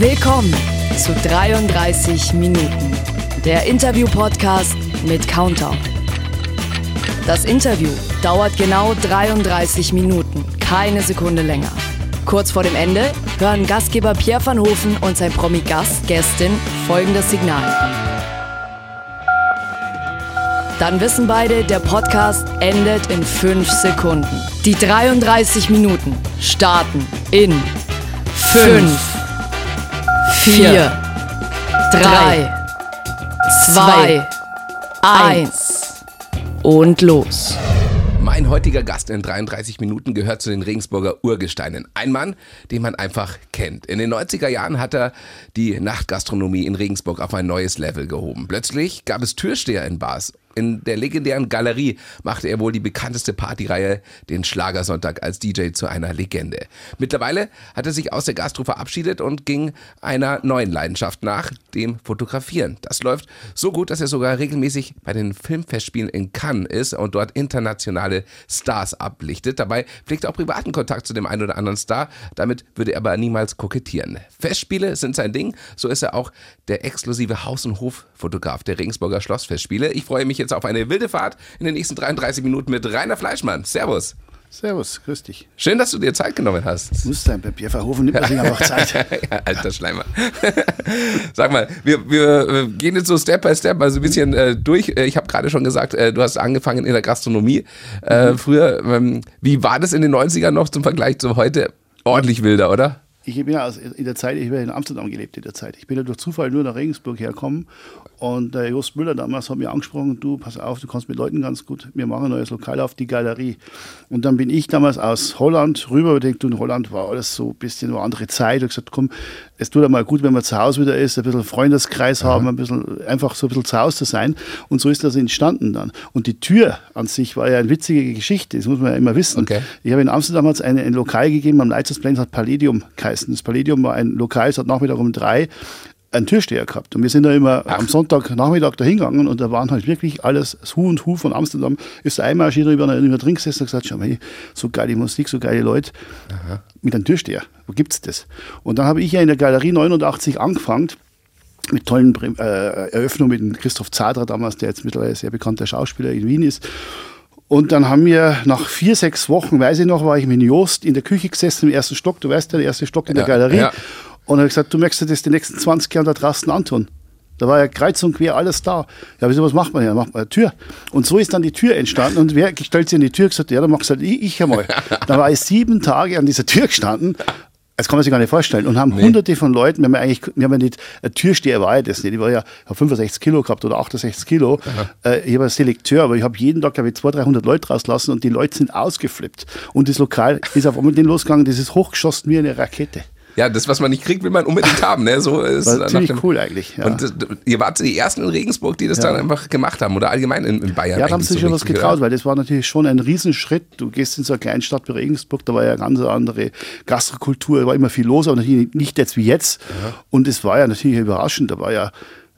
Willkommen zu 33 Minuten, der Interview-Podcast mit Countdown. Das Interview dauert genau 33 Minuten, keine Sekunde länger. Kurz vor dem Ende hören Gastgeber Pierre van Hofen und sein Promi-Gast, Gästin, folgendes Signal. Dann wissen beide, der Podcast endet in 5 Sekunden. Die 33 Minuten starten in 5, 4, 3, 2, 1 und los. Mein heutiger Gast in 33 Minuten gehört zu den Regensburger Urgesteinen. Ein Mann, den man einfach kennt. In den 90er Jahren hat er die Nachtgastronomie in Regensburg auf ein neues Level gehoben. Plötzlich gab es Türsteher in Bars in der legendären Galerie machte er wohl die bekannteste Partyreihe, den Schlagersonntag, als DJ zu einer Legende. Mittlerweile hat er sich aus der Gastro verabschiedet und ging einer neuen Leidenschaft nach, dem Fotografieren. Das läuft so gut, dass er sogar regelmäßig bei den Filmfestspielen in Cannes ist und dort internationale Stars ablichtet. Dabei pflegt er auch privaten Kontakt zu dem einen oder anderen Star. Damit würde er aber niemals kokettieren. Festspiele sind sein Ding. So ist er auch der exklusive Haus- und Hoffotograf der Regensburger Schlossfestspiele. Ich freue mich jetzt auf eine wilde Fahrt in den nächsten 33 Minuten mit Rainer Fleischmann. Servus. Servus, grüß dich. Schön, dass du dir Zeit genommen hast. Muss sein, bei Pierre Verhofen nimmt man sich einfach Zeit. ja, alter Schleimer. Sag mal, wir, wir, gehen jetzt so Step by Step mal so ein bisschen äh, durch. Äh, ich habe gerade schon gesagt, äh, du hast angefangen in der Gastronomie. Äh, mhm. Früher, ähm, wie war das in den 90ern noch zum Vergleich zu heute? Ordentlich wilder, oder? Ich bin ja in der Zeit, ich habe in Amsterdam gelebt in der Zeit. Ich bin ja durch Zufall nur nach Regensburg hergekommen und der Jost Müller damals hat mir angesprochen, du, pass auf, du kannst mit Leuten ganz gut, wir machen ein neues Lokal auf die Galerie. Und dann bin ich damals aus Holland rüber und denke, in Holland war alles so ein bisschen eine andere Zeit. Ich habe gesagt, komm, es tut einmal gut, wenn man zu Hause wieder ist, ein bisschen Freundeskreis haben, ein bisschen, einfach so ein bisschen zu Hause zu sein. Und so ist das entstanden dann. Und die Tür an sich war ja eine witzige Geschichte, das muss man ja immer wissen. Okay. Ich habe in Amsterdam damals ein, ein Lokal gegeben, am Leitungsplan, das hat Palladium geheißen. Das Palladium war ein Lokal, es hat Nachmittag um drei einen Türsteher gehabt. Und wir sind da immer Ach. am Sonntagnachmittag da hingegangen und da waren halt wirklich alles, das Hu und Hu von Amsterdam, ist da einmal über, über drin gesessen und gesagt, schau mal, so geile Musik, so geile Leute, Aha. mit einem Türsteher, wo gibt's das? Und dann habe ich ja in der Galerie 89 angefangen, mit tollen äh, Eröffnungen mit Christoph Zadra damals, der jetzt mittlerweile sehr bekannter Schauspieler in Wien ist. Und dann haben wir nach vier, sechs Wochen, weiß ich noch, war ich mit Jost in der Küche gesessen im ersten Stock. Du weißt ja, der erste Stock in der ja, Galerie. Ja. Und hat gesagt, du möchtest dir das die nächsten 20 Jahre da draußen antun. Da war ja kreuz und quer alles da. Ja, wieso, was macht man ja? Macht man eine Tür. Und so ist dann die Tür entstanden. Und wer stellt sich in die Tür gesagt, ja, dann machst halt ich, ich einmal. da war ich sieben Tage an dieser Tür gestanden. Das kann man sich gar nicht vorstellen. Und haben nee. hunderte von Leuten, wir haben ja eigentlich, wir haben ja nicht, ein Türsteher war ja das nicht. Ich war ja, habe 65 Kilo gehabt oder 68 Kilo. Äh, ich war Selekteur, aber ich habe jeden Tag, glaube ich, 200, 300 Leute rauslassen und die Leute sind ausgeflippt. Und das Lokal ist auf einmal den losgegangen, das ist hochgeschossen wie eine Rakete. Ja, das, was man nicht kriegt, will man unbedingt haben. Ne? So ist War ziemlich dem, cool eigentlich. Ja. Und äh, ihr wart die ersten in Regensburg, die das ja. dann einfach gemacht haben oder allgemein in, in Bayern. Ja, da haben sie sich schon was getraut, gehört. weil das war natürlich schon ein Riesenschritt. Du gehst in so eine Kleinstadt wie Regensburg, da war ja eine ganz andere Gastrokultur, war immer viel los, aber natürlich nicht jetzt wie jetzt. Ja. Und es war ja natürlich überraschend. Da war ja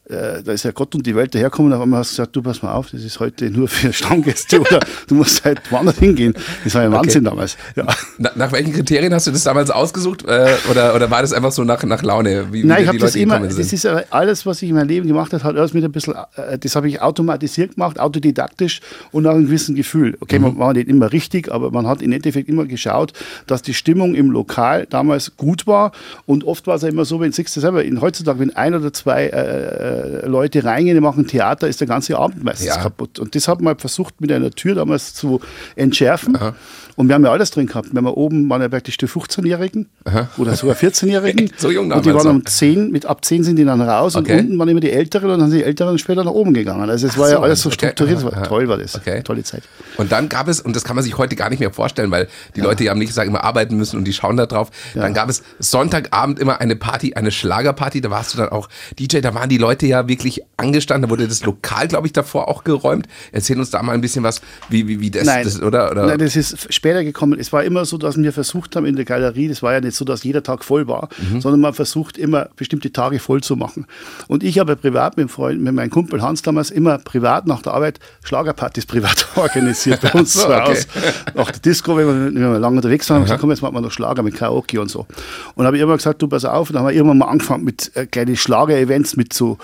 äh, da ist ja Gott und die Welt daherkommen, auf einmal hast du gesagt, du pass mal auf, das ist heute nur für Stammgäste oder du musst halt woanders hingehen. Das war ja Wahnsinn okay. damals. Ja. Na, nach welchen Kriterien hast du das damals ausgesucht äh, oder, oder war das einfach so nach, nach Laune? Wie, Nein, ich habe das immer, das ist alles, was ich in meinem Leben gemacht habe, hat erst mit ein bisschen, äh, das habe ich automatisiert gemacht, autodidaktisch und nach einem gewissen Gefühl. Okay, mhm. man war nicht immer richtig, aber man hat im Endeffekt immer geschaut, dass die Stimmung im Lokal damals gut war und oft war es ja immer so, wenn siehst du selber, in, heutzutage, wenn ein oder zwei äh, äh, Leute reingehen, die machen Theater, ist der ganze Abend meistens ja. kaputt. Und das hat man versucht mit einer Tür damals zu entschärfen. Aha. Und wir haben ja alles drin gehabt. Wir haben ja oben waren ja praktisch die 15-Jährigen oder sogar 14-Jährigen. so jung Und die waren um 10, mit ab 10 sind die dann raus okay. und unten waren immer die Älteren und dann sind die Älteren später nach oben gegangen. Also es war so, ja alles so strukturiert. Okay. War, toll war das. Okay. Tolle Zeit. Und dann gab es, und das kann man sich heute gar nicht mehr vorstellen, weil die ja. Leute ja am nächsten Tag immer arbeiten müssen und die schauen da drauf. Ja. Dann gab es Sonntagabend immer eine Party, eine Schlagerparty. Da warst du dann auch DJ. Da waren die Leute ja ja wirklich angestanden. Da wurde das Lokal, glaube ich, davor auch geräumt. Erzähl uns da mal ein bisschen was, wie, wie, wie das, Nein. das oder, oder? Nein, das ist später gekommen. Es war immer so, dass wir versucht haben in der Galerie, das war ja nicht so, dass jeder Tag voll war, Mhm. sondern man versucht immer bestimmte Tage voll zu machen. Und ich habe privat mit, Freund, mit meinem Kumpel Hans damals immer privat nach der Arbeit Schlagerpartys privat organisiert bei uns so, okay. Nach der Disco, wenn wir, wenn wir lange unterwegs waren, haben wir gesagt, komm, jetzt machen wir noch Schlager mit Karaoke und so. Und habe ich immer gesagt, du pass auf, und dann haben wir irgendwann mal angefangen mit äh, kleinen Schlager-Events mit so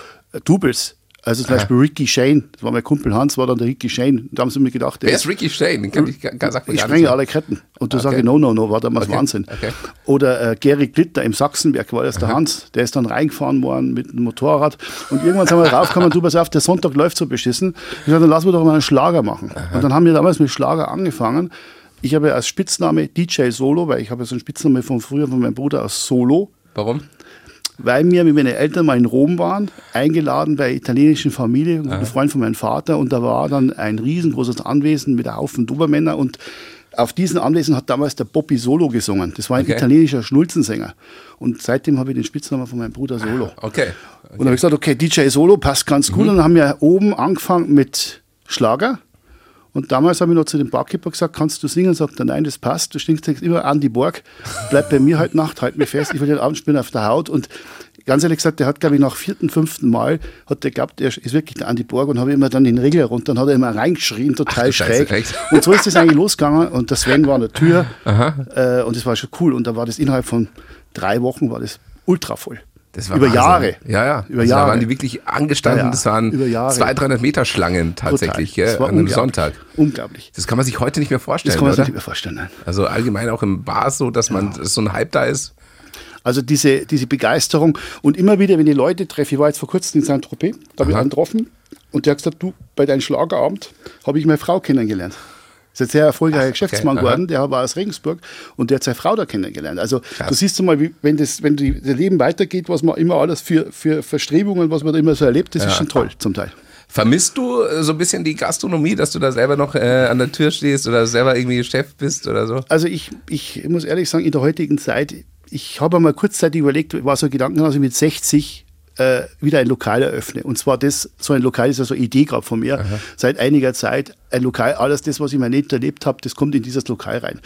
Doubles. Also zum Beispiel Ricky Shane, das war mein Kumpel Hans, war dann der Ricky Shane. Da haben sie mir gedacht, Wer ist Ricky Shane? Den kann ich, sagt mir ich sprenge alle Ketten. Und du Okay. sage no, no, no, war damals Okay. Wahnsinn. Okay. Oder äh, Gary Glitter im Sachsenberg war das der Hans, der ist dann reingefahren worden mit dem Motorrad. Und irgendwann sind wir draufgekommen, du pass auf, der Sonntag läuft so beschissen. Ich sage, dann lassen wir doch mal einen Schlager machen. Und dann haben wir damals mit Schlager angefangen. Ich habe als Spitzname DJ Solo, weil ich habe so einen Spitzname von früher von meinem Bruder aus Solo Warum? Weil wir mit meinen Eltern mal in Rom waren, eingeladen bei italienischen Familie, ein Freund von meinem Vater, und da war dann ein riesengroßes Anwesen mit einem Haufen Dobermänner und auf diesem Anwesen hat damals der Bobby Solo gesungen. Das war ein Okay. italienischer Schnulzensänger. Und seitdem habe ich den Spitznamen von meinem Bruder Solo. Okay. Und dann habe ich gesagt, okay, DJ Solo passt ganz gut. Und dann haben wir oben angefangen mit Schlager. Und damals habe ich noch zu dem Barkeeper gesagt, kannst du singen? Sagt er, nein, das passt. Du stinkst immer an die Borg. Bleib bei mir heute Nacht, halt mir fest. Ich will den Abend spielen auf der Haut. Und ganz ehrlich gesagt, der hat, glaube ich, nach vierten, fünften Mal, hat der glaubt, er ist wirklich der Andi Borg und habe immer dann den Regler runter. Dann hat er immer reingeschrien, total Scheiße, schräg. echt? Und so ist das eigentlich losgegangen. Und der Sven war an der Tür. Äh, und das war schon cool. Und da war das innerhalb von drei Wochen war das ultra voll. Das war Über Wahnsinn. Jahre. Ja, ja. Über also Jahre. Da waren die wirklich angestanden. Ja, ja. Das waren Über Jahre. 200, 300 Meter Schlangen tatsächlich war an einem. Sonntag. Unglaublich. Das kann man sich heute nicht mehr vorstellen, Das kann man sich nicht mehr vorstellen. Nein. Also allgemein auch im Bars so, dass man dass so ein Hype da ist. Also diese, diese Begeisterung und immer wieder, wenn ich Leute treffe, ich war jetzt vor kurzem in Saint-Tropez, da habe ich einen getroffen und der hat gesagt, du, bei deinem Schlagerabend habe ich meine Frau kennengelernt. Ist ein sehr erfolgreicher Geschäftsmann aha. geworden, der war aus Regensburg und der hat seine Frau da kennengelernt. Also du siehst mal, wie, wenn das, wenn die, das Leben weitergeht, was man immer alles für, für Verstrebungen, was man da immer so erlebt, das ist schon toll zum Teil. Vermisst du äh, so ein bisschen die Gastronomie, dass du da selber noch äh, an der Tür stehst oder selber irgendwie Chef bist oder so? Also ich, ich muss ehrlich sagen, in der heutigen Zeit, ich habe mal kurzzeitig überlegt, war so ein Gedanke, dass ich mit 60 äh, wieder ein Lokal eröffne. Und zwar das, so ein Lokal ist ja so eine Idee gerade von mir, seit einiger Zeit. Ein Lokal, alles das, was ich mir nicht erlebt habe, das kommt in dieses Lokal rein.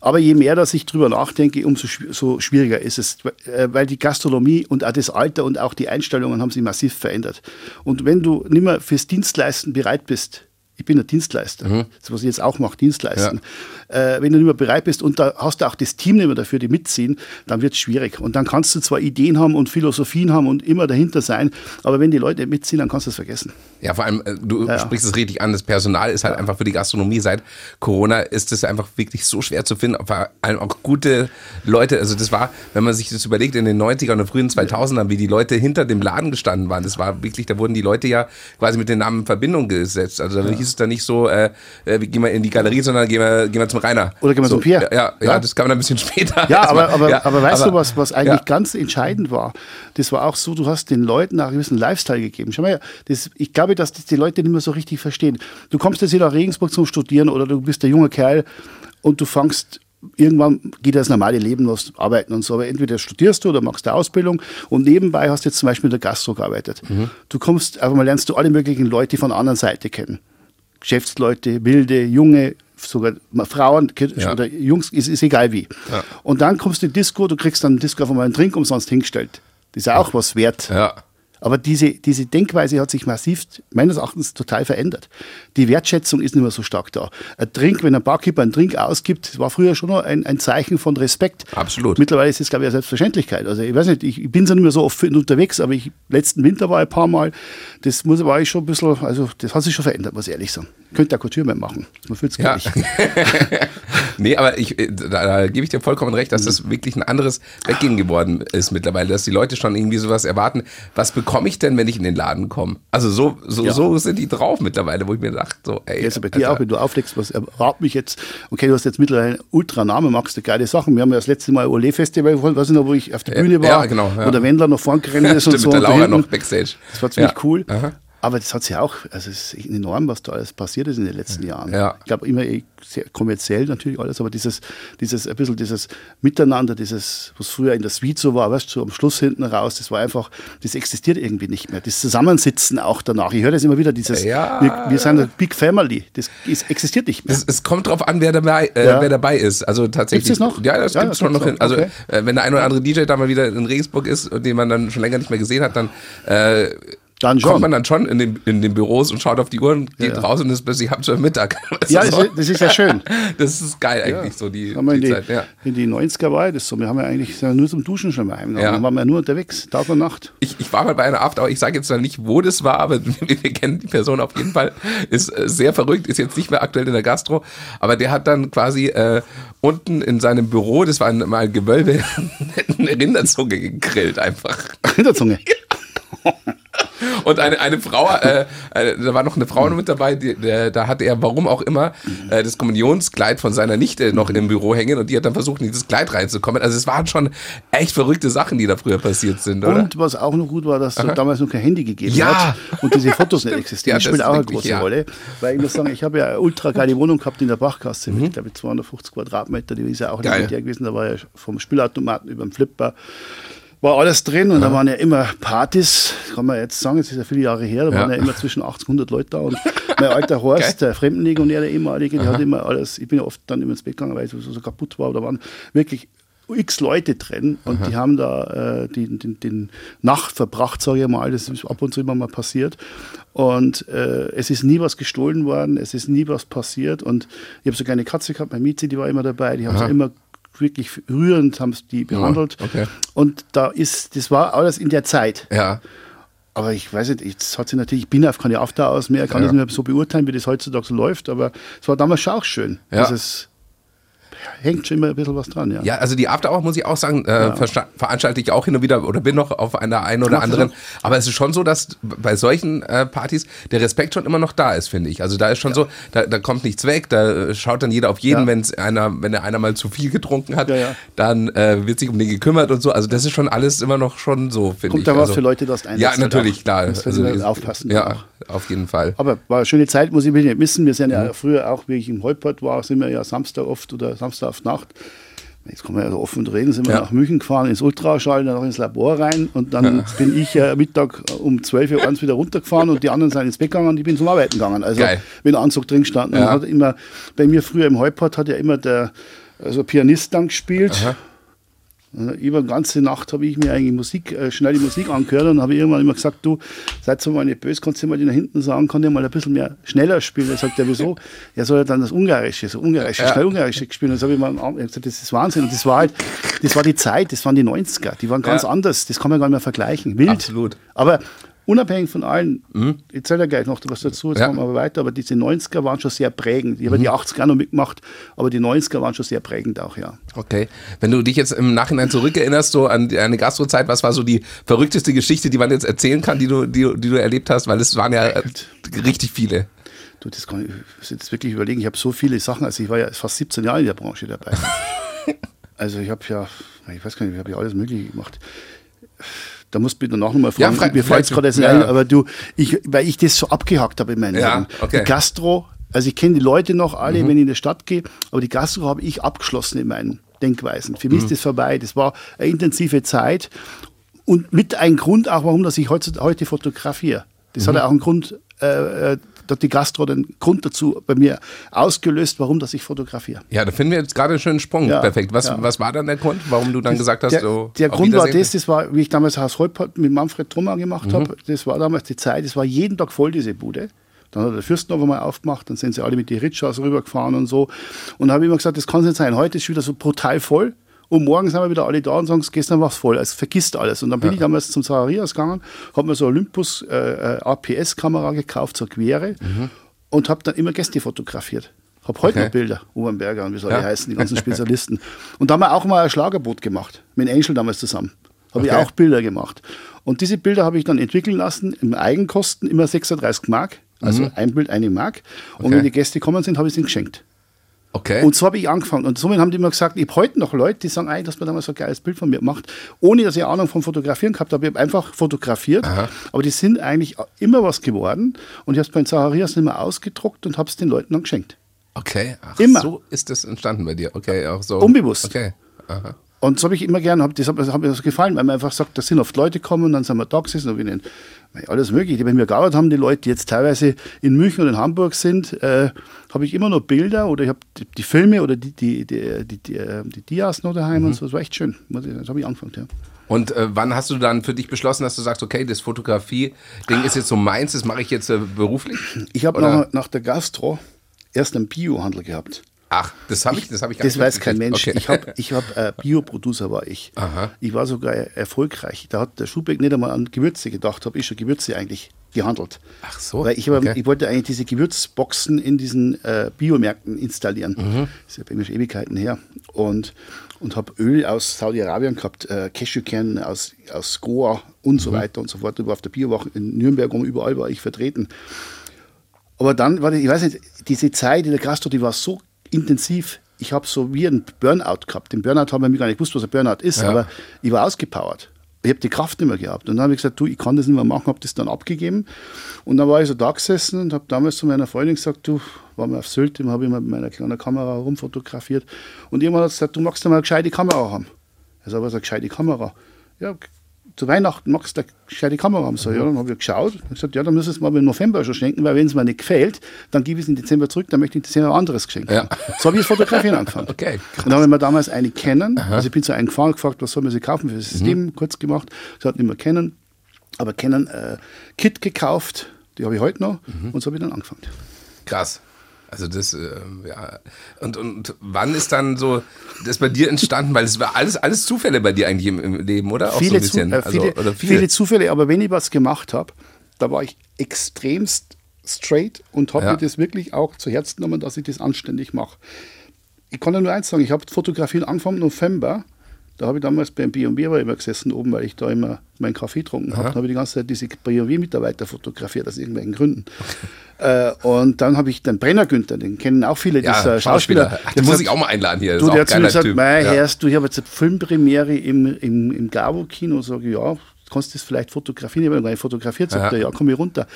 Aber je mehr, dass ich drüber nachdenke, umso so schwieriger ist es, äh, weil die Gastronomie und auch das Alter und auch die Einstellungen haben sich massiv verändert. Und wenn du nicht mehr fürs Dienstleisten bereit bist, ich bin ein Dienstleister, das was ich jetzt auch mache, Dienstleisten. Äh, wenn du nicht mehr bereit bist und da hast du auch das Team nicht mehr dafür, die mitziehen, dann wird es schwierig. Und dann kannst du zwar Ideen haben und Philosophien haben und immer dahinter sein, aber wenn die Leute nicht mitziehen, dann kannst du es vergessen. Ja, vor allem, äh, du Ja, ja. sprichst es richtig an, das Personal ist halt einfach für die Gastronomie seit Corona ist es einfach wirklich so schwer zu finden, vor allem auch gute Leute, also das war, wenn man sich das überlegt, in den 90er und frühen 2000ern, wie die Leute hinter dem Laden gestanden waren, das war wirklich, da wurden die Leute ja quasi mit den Namen in Verbindung gesetzt, also da hieß es dann nicht so, äh, äh, wir gehen wir in die Galerie, sondern gehen wir, gehen wir zum Rainer. Oder gehen wir so, zum Pierre. Ja, ja, ja, das kam dann ein bisschen später. Ja, aber, aber, Ja, aber weißt aber- du, was, was eigentlich ja. ganz entscheidend war? Das war auch so, du hast den Leuten auch einen gewissen Lifestyle gegeben. Schau mal, das, ich glaube, dass das die Leute nicht mehr so richtig verstehen. Du kommst jetzt hier nach Regensburg zum Studieren oder du bist der junge Kerl und du fangst irgendwann geht das normale Leben los, arbeiten und so. Aber entweder studierst du oder machst eine Ausbildung und nebenbei hast du jetzt zum Beispiel in der Gastro gearbeitet. Du kommst, einfach mal lernst du alle möglichen Leute von der anderen Seite kennen. Geschäftsleute, wilde, junge, sogar Frauen Ja. oder Jungs, ist, ist egal wie. Ja. Und dann kommst du in die Disco, du kriegst dann im Disco einfach mal einen Drink umsonst hingestellt. Das ist ja auch was wert. Ja. Aber diese, diese Denkweise hat sich massiv, meines Erachtens, total verändert. Die Wertschätzung ist nicht mehr so stark da. Ein Drink, wenn ein Barkeeper einen Drink ausgibt, das war früher schon noch ein, ein Zeichen von Respekt. Absolut. Mittlerweile ist es, glaube ich, eine Selbstverständlichkeit. Also ich weiß nicht, ich, ich bin so nicht mehr so oft unterwegs, aber ich, letzten Winter war ich ein paar Mal, das muss, war ich schon ein bisschen, also das hat sich schon verändert, muss ich ehrlich sagen. Könnte der Couture mehr machen. Man fühlt es gar Ja. nicht. nee, aber ich, äh, da, da gebe ich dir vollkommen recht, dass das wirklich ein anderes Weggehen geworden ist mittlerweile, dass die Leute schon irgendwie sowas erwarten. Was bekomme ich denn, wenn ich in den Laden komme? Also so, so, Ja. so sind die drauf mittlerweile, wo ich mir dachte, so, ey. Jetzt bei dir auch, wenn du auflegst, was erwartet mich jetzt? Okay, du hast jetzt mittlerweile einen Ultra-Namen, machst du geile Sachen. Wir haben ja das letzte Mal Olé Festival, weiß ich noch, wo ich auf der Bühne war, ja, genau, ja. wo der Wendler noch vorn gerannt ist Stimmt, und so. mit der Laura noch Backstage. Das war ziemlich Ja. cool. Aha. Aber das hat sich auch, also es ist enorm, was da alles passiert ist in den letzten Jahren. Ja. Ich glaube immer eh sehr kommerziell natürlich alles, aber dieses, dieses, ein bisschen dieses Miteinander, dieses, was früher in der Suite so war, weißt du, so am Schluss hinten raus, das war einfach, das existiert irgendwie nicht mehr. Das Zusammensitzen auch danach. Ich höre das immer wieder, dieses, Ja. wir, wir sind eine Big Family, das ist, existiert nicht mehr. Es, es kommt drauf an, wer dabei, äh, Ja. wer dabei ist. Also tatsächlich. Gibt's das noch? Ja, das Ja, gibt es das schon noch. gibt's In, noch. also Okay. äh, wenn der ein oder andere DJ da mal wieder in Regensburg ist und den man dann schon länger nicht mehr gesehen hat, dann äh, Dann kommt schon. man dann schon in den, in den Büros und schaut auf die Uhr und geht Ja. raus und ist plötzlich ab zum Mittag. Weißt Ja, so? ist, das ist ja schön. Das ist geil eigentlich, so die, wir in die die, Zeit. Ja. in die 90er war das so. Wir haben ja eigentlich ja nur zum Duschen schon mal heimgegangen. Ja. Dann waren wir ja nur unterwegs, Tag und Nacht. Ich, ich war mal bei einer After, ich sage jetzt mal nicht, wo das war, aber wir, kennen die Person auf jeden Fall. Ist äh, sehr verrückt, ist jetzt nicht mehr aktuell in der Gastro, aber der hat dann quasi äh, unten in seinem Büro, das war ein, mal ein Gewölbe, eine Rinderzunge gegrillt einfach. Hinterzunge. Und eine, eine Frau, äh, äh, da war noch eine Frau mit dabei, die, der, da hatte er, warum auch immer, äh, das Kommunionskleid von seiner Nichte noch im Büro hängen und die hat dann versucht, in dieses Kleid reinzukommen. Also es waren schon echt verrückte Sachen, die da früher passiert sind, oder? Und was auch noch gut war, dass es damals noch kein Handy gegeben Ja. hat und diese Fotos nicht existieren. Ja, das spielt auch eine große ja. Rolle. Weil ich muss sagen, ich habe ja eine ultra geile Wohnung gehabt in der Bachgasse Mhm. mit, glaube ich, 250 Quadratmeter. Die ist ja auch Geil. nicht der gewesen. Da war ja vom Spielautomaten über den Flipper. War alles drin und da waren ja immer Partys, kann man jetzt sagen, es ist ja viele Jahre her, da Ja. waren ja immer zwischen 80 und 100 Leute da und mein alter Horst, der Fremdenlegionär, der ehemalige, der hat immer alles, ich bin ja oft dann immer ins Bett gegangen, weil ich so, so kaputt war, da waren wirklich x Leute drin und die haben da äh, die, den, den Nacht verbracht, sage ich mal. Das ist ab und zu immer mal passiert. Und äh, es ist nie was gestohlen worden, es ist nie was passiert. Und ich habe sogar eine Katze gehabt, meine Miezi, die war immer dabei, die haben sie immer wirklich rührend haben sie die behandelt. okay. Und da ist, das war alles in der Zeit. ja. Aber ich weiß nicht, jetzt hat sie natürlich, ich bin auf keine After aus mehr, kann Ja. das nicht mehr so beurteilen, wie das heutzutage so läuft, aber es war damals schon auch schön. Ja. Ist, hängt schon immer ein bisschen was dran, ja. Ja, also die After Hour muss ich auch sagen, äh, versta- veranstalte ich auch hin und wieder oder bin noch auf einer einen oder Machst du anderen. das? Aber es ist schon so, dass bei solchen äh, Partys der Respekt schon immer noch da ist, finde ich. Also da ist schon so, da, da kommt nichts weg, da äh, schaut dann jeder auf jeden, Ja. wenn's einer, wenn der einer mal zu viel getrunken hat, Ja, ja. dann äh, wird sich um den gekümmert und so. Also das ist schon alles immer noch schon so, finde ich. Kommt da was also, für Leute, dass du Ja, natürlich, klar. Das müssen wir aufpassen Ja, auch. Auf jeden Fall. Aber war eine schöne Zeit, muss ich nicht missen. Wir sind Mhm. ja früher auch, wie ich im Heuport war, sind wir ja Samstag oft oder Samstag auf Nacht. Jetzt kann man ja so offen reden, sind wir Ja. nach München gefahren, ins Ultraschall, dann noch ins Labor rein und dann bin ich äh, Mittag um 12 Uhr abends wieder runtergefahren und die anderen sind ins Bett gegangen und ich bin zum Arbeiten gegangen. Also Geil. mit Anzug drin gestanden. Ja. Und hat immer, bei mir früher im Heuport hat ja immer der also Pianist dann gespielt. Aha. Äh, Über die ganze Nacht habe ich mir eigentlich Musik, äh, schnell die Musik angehört und habe irgendwann immer gesagt, du, seid so mal nicht böse, kannst du mal die da hinten sagen, kann der mal ein bisschen mehr schneller spielen? Er sagt, ja wieso? Er soll ja dann das Ungarische, so Ungarische, Ja. schnell Ungarische gespielt. Und das habe ich mal gesagt, das ist Wahnsinn. Und das war halt, das war die Zeit, das waren die 90er, die waren ganz Ja. anders, das kann man gar nicht mehr vergleichen. Wild. Absolut. Aber unabhängig von allen, ich erzähle ja gleich noch was dazu, jetzt Mhm. Ja. machen wir aber weiter, aber diese 90er waren schon sehr prägend. Ich habe Mhm. die 80er auch noch mitgemacht, aber die 90er waren schon sehr prägend auch, ja. Okay. Wenn du dich jetzt im Nachhinein zurückerinnerst, so an eine Gastrozeit, was war so die verrückteste Geschichte, die man jetzt erzählen kann, die du, die, die du erlebt hast? Weil es waren ja richtig viele. Du, das kann ich jetzt wirklich überlegen. Ich habe so viele Sachen, also ich war ja fast 17 Jahre in der Branche dabei. also ich habe ja, ich weiß gar nicht, ich habe ja alles Mögliche gemacht. Da musst du mich danach nochmal fragen. Ja, Mir fällt es gerade jetzt ein, aber du, ich, weil ich das so abgehakt habe in meinem Ja, Leben. okay. Die Gastro, also ich kenne die Leute noch alle, Mhm. wenn ich in die Stadt gehe, aber die Gastro habe ich abgeschlossen in meinen Denkweisen. Für mich Mhm. ist das vorbei. Das war eine intensive Zeit und mit ein Grund auch, warum dass ich heute, heute fotografiere. Das Mhm. hat ja auch einen Grund, äh, äh, hat die Gastro den Grund dazu bei mir ausgelöst, warum dass ich fotografiere. Ja, da finden wir jetzt gerade einen schönen Sprung. Ja, Perfekt. Was, ja. was war dann der Grund, warum du dann gesagt hast, Der, so, der Grund war das, das war, wie ich damals Haus Holpert mit Manfred Thoma gemacht Mhm. habe, das war damals die Zeit, es war jeden Tag voll, diese Bude. Dann hat der Fürstenhof mal aufgemacht, dann sind sie alle mit die Ritschers rübergefahren und so. Und habe ich immer gesagt, das kann es nicht sein. Heute ist wieder so brutal voll. Und morgen sind wir wieder alle da und sagen, gestern war es voll. Also vergisst alles. Und dann bin ich damals zum Zacharias gegangen, habe mir so eine Olympus äh, äh, APS-Kamera gekauft, zur Quere, und habe dann immer Gäste fotografiert. Habe heute Okay. noch Bilder, Obernberger und wie soll Ja. die heißen, die ganzen Spezialisten. und da haben wir auch mal ein Schlagerboot gemacht, mit Angel damals zusammen. Habe ich Okay. auch Bilder gemacht. Und diese Bilder habe ich dann entwickeln lassen, im Eigenkosten, immer 36 Mark. Also ein Bild, eine Mark. Und Okay. wenn die Gäste kommen sind, habe ich es ihnen geschenkt. Okay. Und so habe ich angefangen. Und somit haben die immer gesagt, ich habe heute noch Leute, die sagen, ey, dass man damals so ein geiles Bild von mir macht, ohne dass ich Ahnung vom Fotografieren gehabt habe. Ich habe einfach fotografiert, aber die sind eigentlich immer was geworden. Und ich habe es bei den Zacharias nicht mehr ausgedruckt und habe es den Leuten dann geschenkt. Okay, Ach, Immer. so ist das entstanden bei dir. Okay, auch so. Unbewusst. Okay. Aha. Und so habe ich immer gerne, hab, das hat, mir- hat mir so gefallen, weil man einfach sagt, da sind oft Leute gekommen, dann sind wir da gesessen, und ihnen alles mögliche. Wenn wir gearbeitet haben, die Leute, die jetzt teilweise in München oder in Hamburg sind, äh, habe ich immer noch Bilder oder ich habe die, die Filme oder die, die, die, die, die, äh, die Dias noch daheim und so. Das war echt schön. Das habe ich angefangen, ja. Und äh, wann hast du dann für dich beschlossen, dass du sagst, okay, das Fotografie-Ding ist jetzt so meins, das mache ich jetzt äh, beruflich? Ich habe nach, nach der Gastro erst einen Biohandel gehabt. Ach, das habe ich, das habe ich Das weiß kein Mensch. mitgekriegt. Ich habe ich hab, äh, Bioproducer war ich. Aha. Ich war sogar erfolgreich. Da hat der Schubeck nicht einmal an Gewürze gedacht, habe ich schon Gewürze eigentlich gehandelt. Ach so, Weil ich, okay. ich wollte eigentlich diese Gewürzboxen in diesen äh, Biomärkten installieren. Mhm. Das ist ja bei mir schon Ewigkeiten her. Und, und habe Öl aus Saudi-Arabien gehabt, äh, Cashewkerne aus, aus Goa und Mhm. so weiter und so fort. Über auf der Biowoche in Nürnberg und überall war ich vertreten. Aber dann war die, ich weiß nicht, diese Zeit in der Gastro, die war so intensiv. Ich habe so wie einen Burnout gehabt. Den Burnout haben wir gar nicht gewusst, was ein Burnout ist, Ja. aber ich war ausgepowert. Ich habe die Kraft nicht mehr gehabt. Und dann habe ich gesagt, du, ich kann das nicht mehr machen, habe das dann abgegeben. Und dann war ich so da gesessen und habe damals zu meiner Freundin gesagt, du, waren wir auf Sylt, dann habe ich mal mit meiner kleinen Kamera rumfotografiert. Und irgendwann hat gesagt, du magst ja mal eine gescheite Kamera haben. Sage, was ist eine gescheite Kamera? Ja, zu Weihnachten magst du eine gescheite Kamera haben. So, ja, dann habe ich geschaut und gesagt, ja, dann müssen es mal im November schon schenken, weil wenn es mir nicht gefällt, dann gebe ich es im Dezember zurück, dann möchte ich im Dezember ein anderes Geschenk Ja. haben. So habe ich das Fotografieren angefangen. Okay, Und dann habe ich mir damals eine kennen. Also ich bin zu einem gefahren gefragt, was soll man sie kaufen für das System, kurz gemacht. Sie hatten immer kennen, aber kennen äh, Kit gekauft, die habe ich heute noch und so habe ich dann angefangen. Krass. Also das, ähm, ja. Und, und wann ist dann so das bei dir entstanden? Weil es war alles, alles Zufälle bei dir eigentlich im, im Leben, oder? Auch so ein viele, Zu, bisschen. äh, also, viele, oder viele. Zufälle, aber wenn ich was gemacht habe, da war ich extremst straight und habe Ja. mir das wirklich auch zu Herzen genommen, dass ich das anständig mache. Ich kann ja nur eins sagen, ich habe Fotografieren Anfang November, da habe ich damals beim B&B war ich immer gesessen oben, weil ich da immer meinen Kaffee getrunken habe. Da habe ich die ganze Zeit diese B&B-Mitarbeiter fotografiert, aus irgendwelchen Gründen. Äh, und dann habe ich den Brenner Günther, den kennen auch viele, Ja, dieser Schauspieler. Schauspieler. Ach, den muss sagt, ich auch mal einladen hier. Das Du, der hat mir gesagt, Typ. mei, Ja. Herrst, du, ich habe jetzt eine Filmpremiere im, im, im Gabo-Kino. Sag ich, ja, kannst du das vielleicht fotografieren? Ich habe gar nicht fotografiert. Sagt Aha. er, ja, komm hier runter.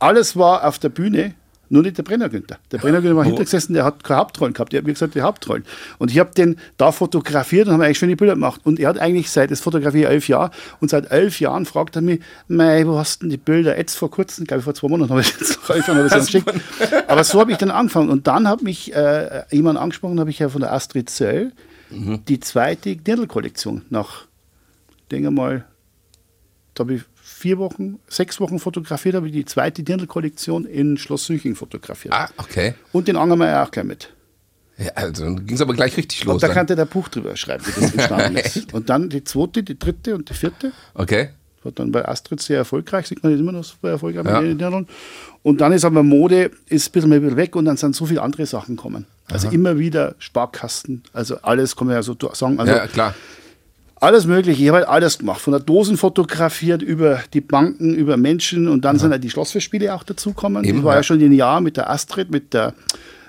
Alles war auf der Bühne, nur nicht der Brenner Günther. Der Brenner Günther war Oh. hinter gesessen, der hat keine Hauptrollen gehabt. Der hat mir gesagt, die Hauptrollen. Und ich habe den da fotografiert und haben eigentlich schöne Bilder gemacht. Und er hat eigentlich seit, das fotografiere elf Jahre, und seit elf Jahren fragt er mich, mei, wo hast du denn die Bilder? Jetzt vor kurzem, glaube ich vor zwei Monaten habe ich jetzt elf Jahren geschickt. Aber so habe ich dann angefangen. Und dann hat mich äh, jemand angesprochen, habe ich ja von der Astrid Zöll, die zweite Dirndl-Kollektion nach, denke mal, da habe ich vier Wochen, sechs Wochen fotografiert, habe ich die zweite Dirndl-Kollektion in Schloss Süching fotografiert. Ah, okay. Und den Angermeier auch gleich mit. Ja, also dann ging es aber gleich richtig los. Und da dann. kannte der Buch drüber schreiben, wie das entstanden ist. Und dann die zweite, die dritte und die vierte. Okay. War dann bei Astrid sehr erfolgreich, sieht man jetzt immer noch super erfolgreich Ja. mit den Dirndln. Und dann ist aber Mode ist ein bisschen, bisschen weg und dann sind so viele andere Sachen gekommen. Also immer wieder Sparkasten, also alles kann man ja so sagen. Also ja, klar. Alles Mögliche. Ich habe halt alles gemacht. Von der Dosen fotografiert, über die Banken, über Menschen und dann sind halt die Schlossfestspiele auch dazugekommen. Eben, ich war ja. ja schon ein Jahr mit der Astrid, mit der,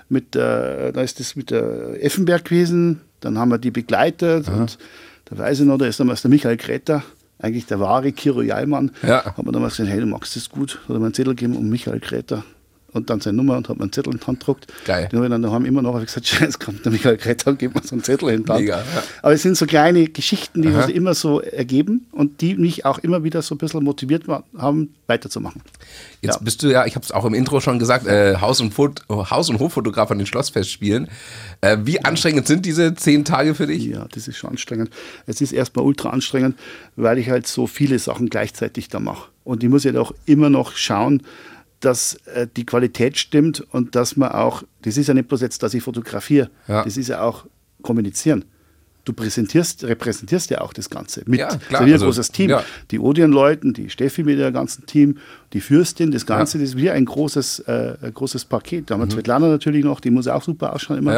mit der, da ist das mit der Effenberg gewesen. Dann haben wir die begleitet und da weiß ich noch, da ist damals der Michael Kräter, eigentlich der wahre Kiro Jalmann. Ja. Hat mir damals gesagt, hey, du magst das gut. Hat er mir einen Zettel gegeben um Michael Kräter. Und dann seine Nummer und hat mir einen Zettel in die Hand gedruckt. Geil. Den habe ich dann daheim immer noch ich gesagt, scheiße, kommt der Michael Kräter und gibt mir so einen Zettel in die Hand. Mega, ja. Aber es sind so kleine Geschichten, die sich immer so ergeben und die mich auch immer wieder so ein bisschen motiviert haben, weiterzumachen. Jetzt Ja. bist du ja, ich habe es auch im Intro schon gesagt, äh, Haus- und, Fot Haus und Hoffotograf an den Schlossfestspielen. Äh, wie anstrengend sind diese zehn Tage für dich? Ja, das ist schon anstrengend. Es ist erstmal ultra anstrengend, weil ich halt so viele Sachen gleichzeitig da mache. Und ich muss ja auch immer noch schauen, dass äh, die Qualität stimmt und dass man auch, das ist ja nicht bloß jetzt, dass ich fotografiere, Ja. das ist ja auch kommunizieren. Du präsentierst, repräsentierst ja auch das Ganze mit. Ja, klar, Das ist wie ein also, großes Team. ja. Die Odien-Leuten, die Steffi mit ihrem ganzen Team, die Fürstin, das Ganze, das ist wie ein großes, äh, ein großes Paket. Da haben wir Svetlana natürlich noch, die muss auch super ausschauen immer. Mhm.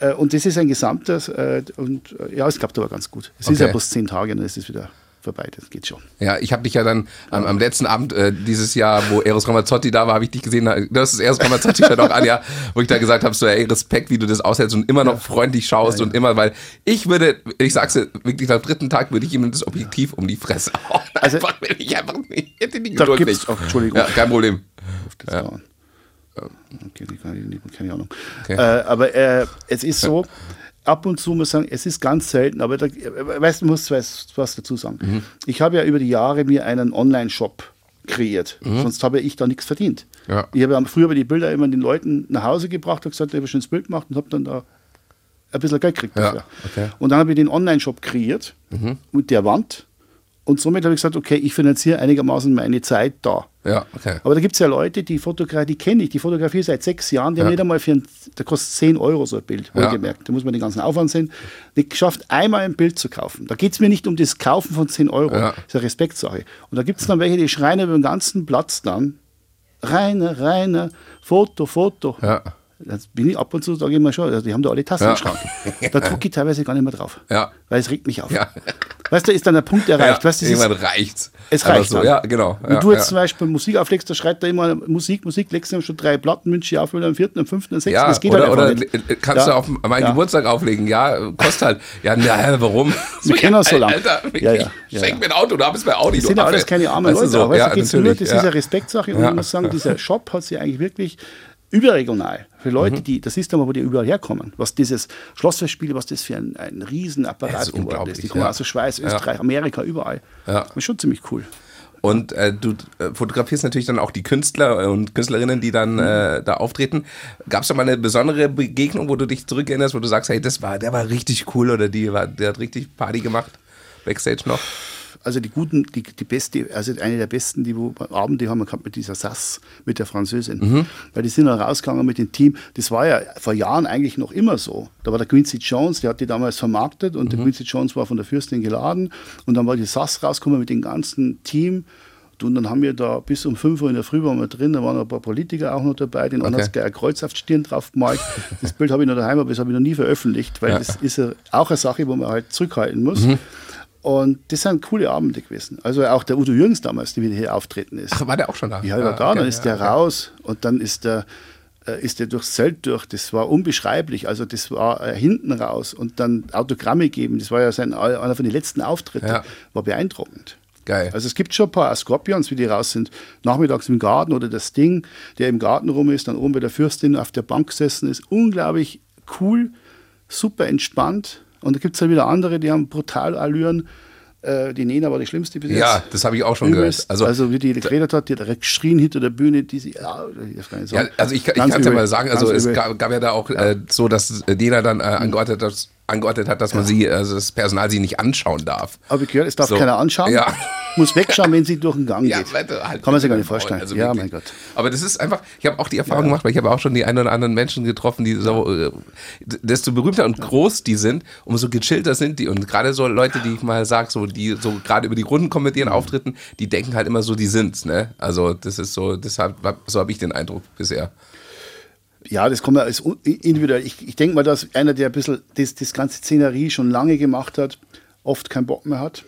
Ja. Äh, Und das ist ein gesamtes, äh, und äh, ja, es klappt aber ganz gut. Es ist Okay. ja bloß zehn Tage, dann ist es wieder vorbei, das geht schon. Ja, ich habe dich ja dann am, am letzten Abend äh, dieses Jahr, wo Eros Ramazzotti da war, habe ich dich gesehen, du hast das Eros Ramazzotti-Shirt auch an, ja, wo ich da gesagt habe, so, ey, Respekt, wie du das aushältst und immer noch ja. freundlich schaust ja, ja. und immer, weil ich würde, ich sag's dir, wirklich am dritten Tag würde ich ihm das Objektiv um die Fresse hauen. Also, einfach, wenn ich einfach nicht, hätte die Geduld nicht. Auch, Entschuldigung. Ja, kein Problem. Ja. Okay, keine Ahnung. Okay. Äh, aber äh, es ist so, ab und zu muss ich sagen, es ist ganz selten, aber da, weißt du, muss was, was dazu sagen. Mhm. Ich habe ja über die Jahre mir einen Online-Shop kreiert, mhm. sonst habe ich da nichts verdient. Ja. Ich habe früher die Bilder immer den Leuten nach Hause gebracht und gesagt, ich habe ein schönes Bild gemacht und habe dann da ein bisschen Geld gekriegt dafür. Ja, okay. Und dann habe ich den Online-Shop kreiert mhm. mit der Wand und somit habe ich gesagt, okay, ich finanziere einigermaßen meine Zeit da. Ja, okay. Aber da gibt es ja Leute, die fotografieren, die kenne ich, die fotografieren seit sechs Jahren, die ja. haben nicht einmal für ein, da kostet 10 Euro so ein Bild, wohlgemerkt. Ja. Da muss man den ganzen Aufwand sehen. Die schafft einmal ein Bild zu kaufen. Da geht es mir nicht um das Kaufen von 10 Euro. Ja. Das ist eine Respektsache. Und da gibt es dann welche, die schreien über den ganzen Platz dann. Reiner, reiner, Foto, Foto. Ja. Das bin ich ab und zu, sage ich mal schon, also die haben da alle Tassen ja. im Schrank. Da drucke ich teilweise gar nicht mehr drauf. Ja. Weil es regt mich auf. Ja. Weißt du, ist dann der Punkt erreicht. Ja, weißt, irgendwann ist, reicht's. Es reicht. So, ja, genau. Wenn du jetzt zum Beispiel Musik auflegst, da schreit da immer Musik, Musik, legst du schon drei Platten, wünsche ich auf, am vierten, am fünften, am sechsten. Ja, das geht oder, halt oder nicht. kannst du auf meinen Geburtstag auflegen? Ja, kostet halt. Ja, na, warum? Wir kennen uns so lange. Alter, ja, ja, schenk mir ein Auto, du hast bei Audi. Das sind ja alles keine armen Leute. So, weißt, ja, geht's nur, das ist eine Respektsache und ich muss sagen, dieser Shop hat sich eigentlich wirklich überregional für Leute, mhm. die, das ist aber, wo die überall herkommen, was dieses Schlossfestspiel, was das für ein, ein Riesenapparat geworden ist. Die kommen ja. aus der Schweiz, Österreich, ja. Amerika, überall. Ja. Das ist schon ziemlich cool. Und äh, du äh, fotografierst natürlich dann auch die Künstler und Künstlerinnen, die dann mhm. äh, da auftreten. Gab es da mal eine besondere Begegnung, wo du dich zurückerinnerst, wo du sagst, hey, das war, der war richtig cool oder die war, der hat richtig Party gemacht, Backstage noch? Also die guten, die, die beste, also eine der besten, die wo am Abend, die haben wir gehabt mit dieser Sass, mit der Französin. Mhm. Weil die sind dann rausgegangen mit dem Team. Das war ja vor Jahren eigentlich noch immer so. Da war der Quincy Jones, der hat die damals vermarktet und mhm. der Quincy Jones war von der Fürstin geladen. Und dann war die Sass rausgekommen mit dem ganzen Team. Und dann haben wir da bis um 5 Uhr in der Früh waren wir drin, da waren ein paar Politiker auch noch dabei, den okay. anderen hat ein Kreuz auf die Stirn drauf gemalt. Das Bild habe ich noch daheim, aber das habe ich noch nie veröffentlicht, weil ja. das ist auch eine Sache, wo man halt zurückhalten muss. Mhm. Und das sind coole Abende gewesen. Also auch der Udo Jürgens damals, der wieder hier auftreten ist. Ach, war der auch schon da? Ja, der war ah, da, okay, dann ist der ja, raus und dann ist der, äh, ist der durchs Zelt durch. Das war unbeschreiblich. Also das war äh, hinten raus und dann Autogramme geben. Das war ja sein, einer von den letzten Auftritten. Ja. War beeindruckend. Geil. Also es gibt schon ein paar Scorpions, wie die raus sind, nachmittags im Garten oder das Ding, der im Garten rum ist, dann oben bei der Fürstin auf der Bank gesessen ist. Unglaublich cool, super entspannt und da gibt es dann wieder andere, die haben brutal Allüren. Äh, die Nena war die schlimmste bis jetzt. Ja, das habe ich auch schon gehört. Also, also wie die geredet hat, die hat direkt geschrien hinter der Bühne. Die sie, ja, das kann ich sagen. Ja, also ich, ich kann es ja mal sagen, also es gab, gab, ja da auch äh, so, dass Nena dann äh, angeordnet hat, angeordnet hat, dass man sie, also das Personal sie nicht anschauen darf. Aber ich gehört, es darf so. keiner anschauen. Ja. Muss wegschauen, wenn sie durch den Gang ja, geht. Halt Kann man sich gar nicht vorstellen. Also ja, mein Gott. Aber das ist einfach, ich habe auch die Erfahrung ja. gemacht, weil ich habe auch schon die ein oder anderen Menschen getroffen, die so, äh, desto berühmter und groß die sind, umso gechillter sind die. Und gerade so Leute, die ich mal sage, so, die so gerade über die Runden kommen mit ihren mhm. Auftritten, die denken halt immer so, die sind's, ne? Also das ist so, deshalb, so habe ich den Eindruck bisher ja, das kommt ja als individuell. Ich, ich denke mal, dass einer, der ein bisschen das, das ganze Szenerie schon lange gemacht hat, oft keinen Bock mehr hat.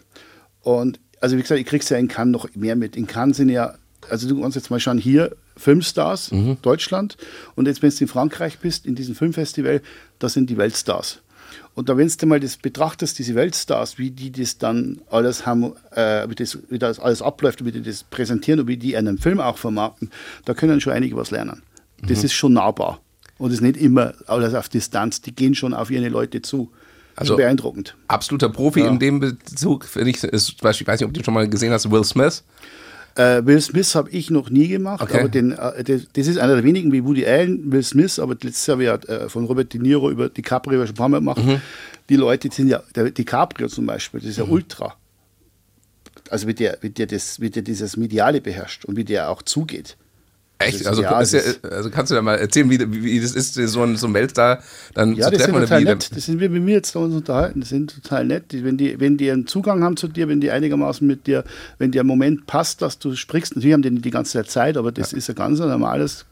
Und also wie gesagt, ich krieg's ja in Cannes noch mehr mit. In Cannes sind ja, also du kannst jetzt mal schauen, hier Filmstars, mhm. Deutschland. Und jetzt, wenn du in Frankreich bist, in diesem Filmfestival, da sind die Weltstars. Und da, wenn du mal das betrachtest, diese Weltstars, wie die das dann alles haben, äh, wie, das, wie das alles abläuft, wie die das präsentieren und wie die einen Film auch vermarkten, da können schon einige was lernen. Das mhm. ist schon nahbar. Und es ist nicht immer alles auf Distanz, die gehen schon auf ihre Leute zu. Also beeindruckend. Absoluter Profi ja. in dem Bezug, ich, ist, ich weiß nicht, ob du schon mal gesehen hast, Will Smith. Äh, Will Smith habe ich noch nie gemacht, okay. aber den, äh, das ist einer der wenigen wie Woody Allen, Will Smith, aber letztes Jahr ich äh, von Robert De Niro über DiCaprio schon ein paar Mal gemacht. Mhm. Die Leute sind ja, der DiCaprio zum Beispiel, das ist ja mhm. Ultra. Also wie der, wie, der das, wie der dieses Mediale beherrscht und wie der auch zugeht. Echt? Also, ja, also, kannst du da mal erzählen, wie, wie das ist, so ein, so ein Weltstar dann ja, zu treffen? Ja, das sind total nett. Das sind wir mit mir jetzt da uns unterhalten. Das sind total nett. Wenn die, wenn die einen Zugang haben zu dir, wenn die einigermaßen mit dir, wenn der Moment passt, dass du sprichst, natürlich haben die nicht die ganze Zeit Zeit, aber das ja. ist ein ganz normales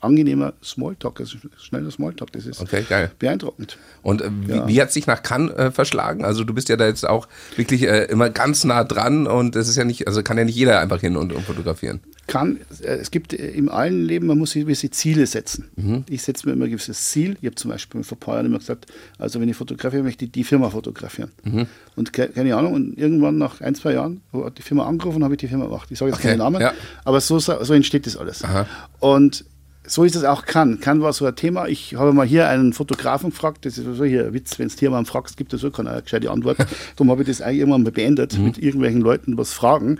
angenehmer Smalltalk, also schneller Smalltalk. Das ist Okay, beeindruckend. Und äh, wie, Ja. wie hat es dich nach Cannes äh, verschlagen? Also du bist ja da jetzt auch wirklich äh, immer ganz nah dran und es ist ja nicht, also kann ja nicht jeder einfach hin und, und fotografieren. Kann, äh, es gibt äh, im allen Leben, man muss sich gewisse Ziele setzen. Mhm. Ich setze mir immer ein gewisses Ziel. Ich habe zum Beispiel vor ein paar Jahren immer gesagt, also wenn ich fotografiere, möchte ich die Firma fotografieren. Mhm. Und ke keine Ahnung, und irgendwann nach ein, zwei Jahren hat die Firma angerufen, habe ich die Firma gemacht. Ich sage jetzt Okay, keinen Namen, ja. aber so, so entsteht das alles. Aha. Und so ist es auch kann. Kann war so ein Thema. Ich habe mal hier einen Fotografen gefragt, das ist so hier ein Witz, wenn es jemanden fragst, gibt es so keine gescheite Antwort. Darum habe ich das eigentlich irgendwann mal beendet, Mhm. mit irgendwelchen Leuten was fragen.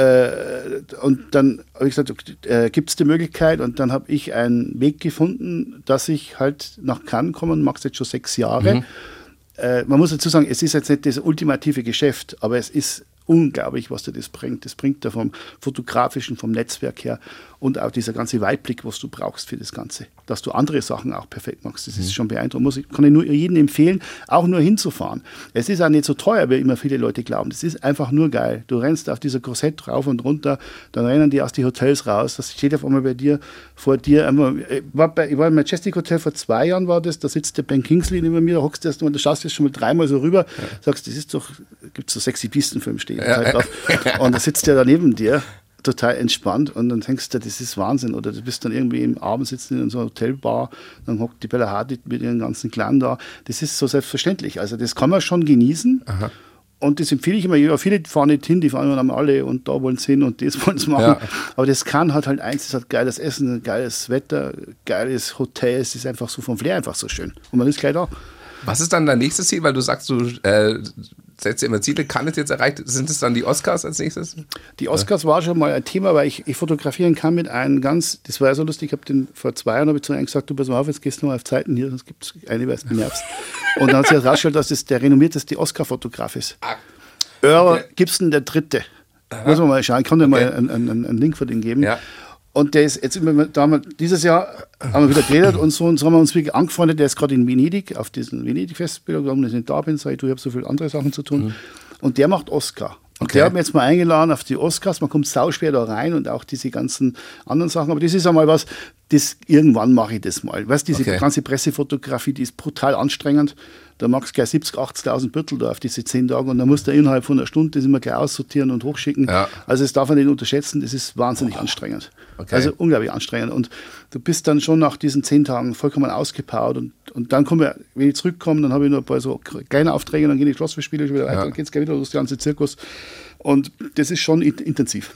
Äh, und dann habe ich gesagt, äh, gibt es die Möglichkeit? Und dann habe ich einen Weg gefunden, dass ich halt nach Cannes kommen, mache jetzt schon sechs Jahre. Äh, man muss dazu sagen, es ist jetzt nicht das ultimative Geschäft, aber es ist unglaublich, was dir das bringt. Das bringt dir vom fotografischen, vom Netzwerk her und auch dieser ganze Weitblick, was du brauchst für das Ganze. Dass du andere Sachen auch perfekt machst, das ist schon beeindruckend. Muss ich, kann ich nur jedem empfehlen, auch nur hinzufahren. Es ist auch nicht so teuer, wie immer viele Leute glauben. Das ist einfach nur geil. Du rennst auf dieser Korsett rauf und runter, dann rennen die aus die Hotels raus. Das steht auf einmal bei dir, vor dir. Ich, war bei, ich war im Majestic Hotel vor zwei Jahren, war das. Da sitzt der Ben Kingsley neben mir, da hockst du erst mal, da schaust du jetzt schon mal dreimal so rüber, sagst, das ist doch, gibt es so sexy Pistenfilm stehen. Zeit drauf. Und da sitzt der da neben dir total entspannt und dann denkst du, das ist Wahnsinn. Oder du bist dann irgendwie im Abend sitzen in so einer Hotelbar, dann hockt die Bella Hadid mit ihren ganzen Clan da. Das ist so selbstverständlich. Also das kann man schon genießen. Und das empfehle ich immer. Ja, viele fahren nicht hin, die fahren immer alle und da wollen sie hin und das wollen sie machen. Ja. Aber das kann hat halt eins, es hat geiles Essen, geiles Wetter, geiles Hotel. Es ist einfach so vom Flair einfach so schön. Und man ist gleich da. Was ist dann dein nächstes Ziel? Weil du sagst, du äh, setzt dir immer Ziele. Kann es jetzt erreicht? Sind es dann die Oscars als nächstes? Die Oscars war schon mal ein Thema, weil ich, ich fotografieren kann mit einem ganz, das war ja so lustig, ich habe den vor zwei Jahren habe ich zu einem gesagt, du pass mal auf, jetzt gehst du mal auf Zeiten hier, sonst gibt es eine, weil es nervst. Und dann hat sich herausgestellt, dass das der renommierteste Oscar-Fotograf ist. Ah, Earl Okay. Gibson, der Dritte. Muss man mal schauen, ich kann dir mal einen, einen, einen Link für den geben. Ja. Und der ist jetzt immer, da haben wir, dieses Jahr haben wir wieder geredet und so, und so haben wir uns wirklich angefreundet. Der ist gerade in Venedig, auf diesem Venedig-Festival, warum ich nicht da bin, sage ich, du, ich habe so viele andere Sachen zu tun. Und der macht Oscar. Und Okay. der hat mich jetzt mal eingeladen auf die Oscars. Man kommt sauschwer da rein und auch diese ganzen anderen Sachen. Aber das ist einmal was, das irgendwann mache ich das mal. Weißt du, diese Okay. ganze Pressefotografie, die ist brutal anstrengend. Da magst du gleich 70.000, 80.000 Büttel da auf diese zehn Tage und dann musst du innerhalb von einer Stunde das immer gleich aussortieren und hochschicken. Ja. Also das darf man nicht unterschätzen, das ist wahnsinnig anstrengend. Okay. Also unglaublich anstrengend. Und du bist dann schon nach diesen zehn Tagen vollkommen ausgepowert. Und, und dann kommen wir, wenn ich zurückkomme, dann habe ich noch ein paar so kleine Aufträge, dann gehen die Schlossspiele schon wieder weiter, Ja. dann geht es gleich wieder los, der ganze Zirkus. Und das ist schon in- intensiv.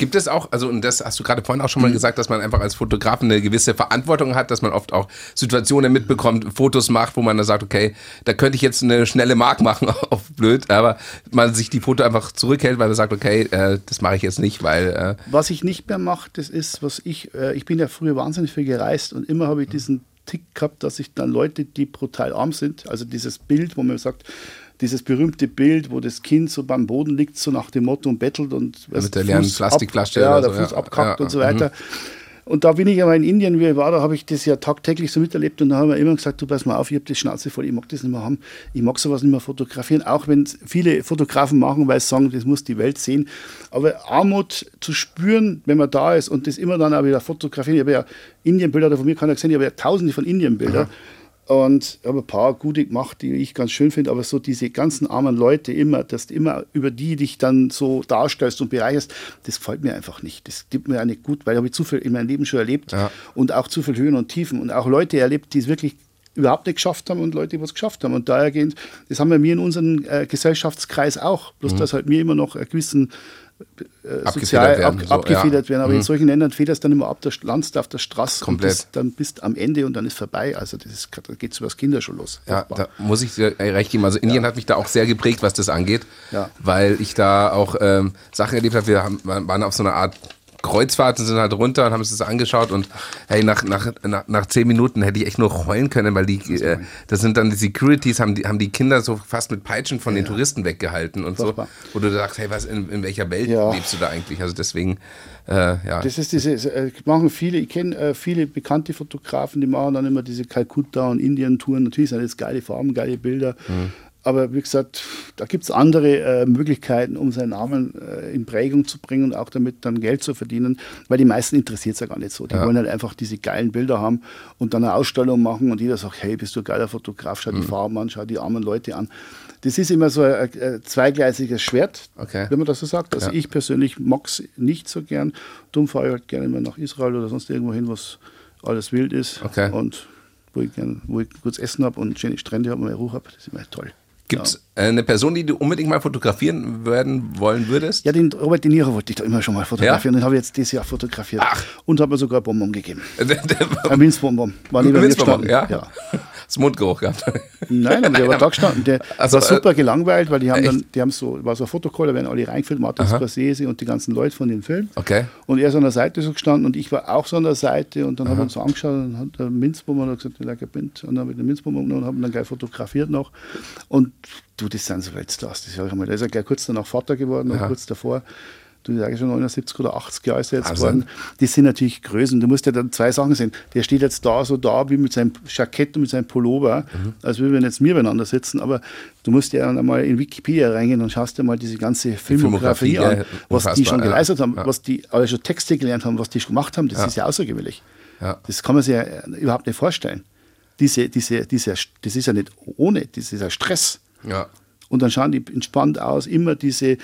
Gibt es auch, also und das hast du gerade vorhin auch schon mal gesagt, dass man einfach als Fotograf eine gewisse Verantwortung hat, dass man oft auch Situationen mitbekommt, Fotos macht, wo man dann sagt, okay, da könnte ich jetzt eine schnelle Mark machen, auf blöd, aber man sich die Foto einfach zurückhält, weil man sagt, okay, äh, das mache ich jetzt nicht, weil äh, Was ich nicht mehr mache, das ist, was ich, äh, ich bin ja früher wahnsinnig viel gereist und immer habe ich diesen Tick gehabt, dass ich dann Leute, die brutal arm sind, also dieses Bild, wo man sagt, dieses berühmte Bild, wo das Kind so beim Boden liegt, so nach dem Motto und bettelt und mit der leeren Plastikflasche ab, ja, der so, Fuß ja. abkackt Ja, und so weiter. Und da bin ich aber in Indien, wie ich war, da habe ich das ja tagtäglich so miterlebt und da haben wir immer gesagt, du pass mal auf, ich habe die Schnauze voll, ich mag das nicht mehr haben, ich mag sowas nicht mehr fotografieren, auch wenn viele Fotografen machen, weil sie sagen, das muss die Welt sehen. Aber Armut zu spüren, wenn man da ist und das immer dann auch wieder fotografieren, ich habe ja Indienbilder, von mir keiner gesehen, ich habe ja tausende von Indienbilder. Und ich habe ein paar gute gemacht, die ich ganz schön finde, aber so diese ganzen armen Leute immer, dass du immer über die dich dann so darstellst und bereicherst, das gefällt mir einfach nicht. Das gibt mir auch nicht gut, weil ich habe zu viel in meinem Leben schon erlebt Ja. und auch zu viel Höhen und Tiefen und auch Leute erlebt, die es wirklich überhaupt nicht geschafft haben und Leute, die was geschafft haben. Und dahergehend, das haben wir mir in unserem äh, Gesellschaftskreis auch, bloß dass halt mir immer noch einen gewissen Abgefedert sozial werden, ab, so, abgefedert ja. werden. Aber in solchen Ländern federt es dann immer ab, da landest du auf der Straße Komplett. und das, dann bist du am Ende und dann ist vorbei. Also das ist, da geht es über das Kinder schon los. Ja, da muss ich dir recht geben. Also Indien hat mich da auch sehr geprägt, was das angeht, Ja. weil ich da auch ähm, Sachen erlebt habe. Wir haben, waren auf so einer Art Kreuzfahrt und sind halt runter und haben das angeschaut und hey, nach, nach, nach, nach zehn Minuten hätte ich echt nur heulen können, weil die, äh, das sind dann die Securities, haben die, haben die Kinder so fast mit Peitschen von den Touristen weggehalten und Furchtbar. so, wo du sagst, hey, was, in, in welcher Welt Ja. lebst du da eigentlich? Also deswegen, äh, ja. Das ist diese, äh, machen viele, ich kenne äh, viele bekannte Fotografen, die machen dann immer diese Kalkutta und Indien-Touren. Natürlich sind das geile Farben, geile Bilder. Aber wie gesagt, da gibt es andere äh, Möglichkeiten, um seinen Namen äh, in Prägung zu bringen und auch damit dann Geld zu verdienen, weil die meisten interessiert es ja gar nicht so. Die Ja. wollen halt einfach diese geilen Bilder haben und dann eine Ausstellung machen und jeder sagt, hey, bist du ein geiler Fotograf, schau die Farben an, schau die armen Leute an. Das ist immer so ein, ein zweigleisiges Schwert, Okay. wenn man das so sagt. Also Ja. ich persönlich mag es nicht so gern. Darum fahre ich halt gerne immer nach Israel oder sonst irgendwo hin, was alles wild ist. Okay. Und wo ich, gern, wo ich gutes Essen habe und schöne Strände habe und Ruhe habe. Das ist immer toll. Gibt es eine Person, die du unbedingt mal fotografieren werden wollen würdest? Ja, den Robert De Niro wollte ich da immer schon mal fotografieren. Den habe ich jetzt dieses Jahr fotografiert. Ach. Und habe mir sogar Bonbon gegeben. Ein Minzbonbon. War mir Minzbonbon, gestanden. ja? Das Mundgeruch gehabt. Nein, aber der war da gestanden. Der Also, war super äh, gelangweilt, weil die haben echt? dann, die haben so, war so ein Fotocall, da werden alle reingeführt, Martin Scorsese und die ganzen Leute von dem Film. Okay. Und er ist an der Seite so gestanden und ich war auch so an der Seite und dann haben wir uns so angeschaut und hat der Minzbomber gesagt, like a Mint. Und dann habe ich den Minzbomber genommen und haben dann gleich fotografiert noch. Und du, das sind so Weltstars. Das sag ich mal. Der ist ja gleich kurz danach Vater geworden kurz davor. Du sagst schon 79 oder 80 Jahre ist er jetzt Wahnsinn. geworden. Die sind natürlich Größen. Du musst ja dann zwei Sachen sehen. Der steht jetzt da so da wie mit seinem Jackett und mit seinem Pullover, Mhm. als würden wir jetzt mir beieinander sitzen. Aber du musst ja dann einmal in Wikipedia reingehen und schaust dir mal diese ganze Filmografie, Filmografie an, ja, was die schon ja. geleistet haben, Ja. was die alle schon Texte gelernt haben, was die schon gemacht haben. Das ist ja außergewöhnlich. Das kann man sich ja äh, überhaupt nicht vorstellen. Diese, diese, diese, das ist ja nicht ohne, das ist ja Stress. Ja. Und dann schauen die entspannt aus, immer diese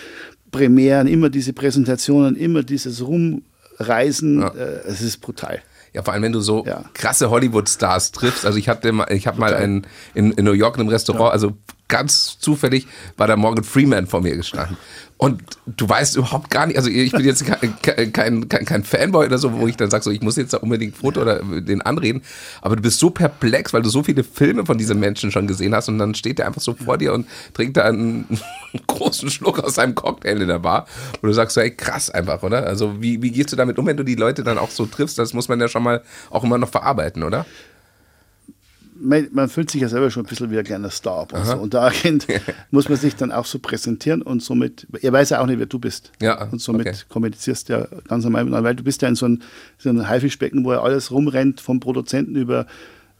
Premieren, immer diese Präsentationen, immer dieses Rumreisen. Ja. Äh, es ist brutal. Ja, vor allem, wenn du so Ja. krasse Hollywood-Stars triffst. Also ich hatte mal, ich habe mal einen, in, in New York in einem Restaurant, also ganz zufällig war da Morgan Freeman vor mir gestanden. Und du weißt überhaupt gar nicht, also ich bin jetzt kein, kein, kein, Fanboy oder so, wo ich dann sage, so, ich muss jetzt da unbedingt ein Foto oder den anreden, aber du bist so perplex, weil du so viele Filme von diesen Menschen schon gesehen hast und dann steht der einfach so vor dir und trinkt da einen großen Schluck aus seinem Cocktail in der Bar und du sagst so, ey, krass einfach, oder? Also wie, wie gehst du damit um, wenn du die Leute dann auch so triffst? Das muss man ja schon mal auch immer noch verarbeiten, oder? Man, man fühlt sich ja selber schon ein bisschen wie ein kleiner Star und, so. und da erkennt, muss man sich dann auch so präsentieren und somit, er weiß ja auch nicht, wer du bist. Ja, und somit okay. kommunizierst du ja ganz normal miteinander, weil du bist ja in so einem so ein Haifischbecken, wo ja alles rumrennt, vom Produzenten über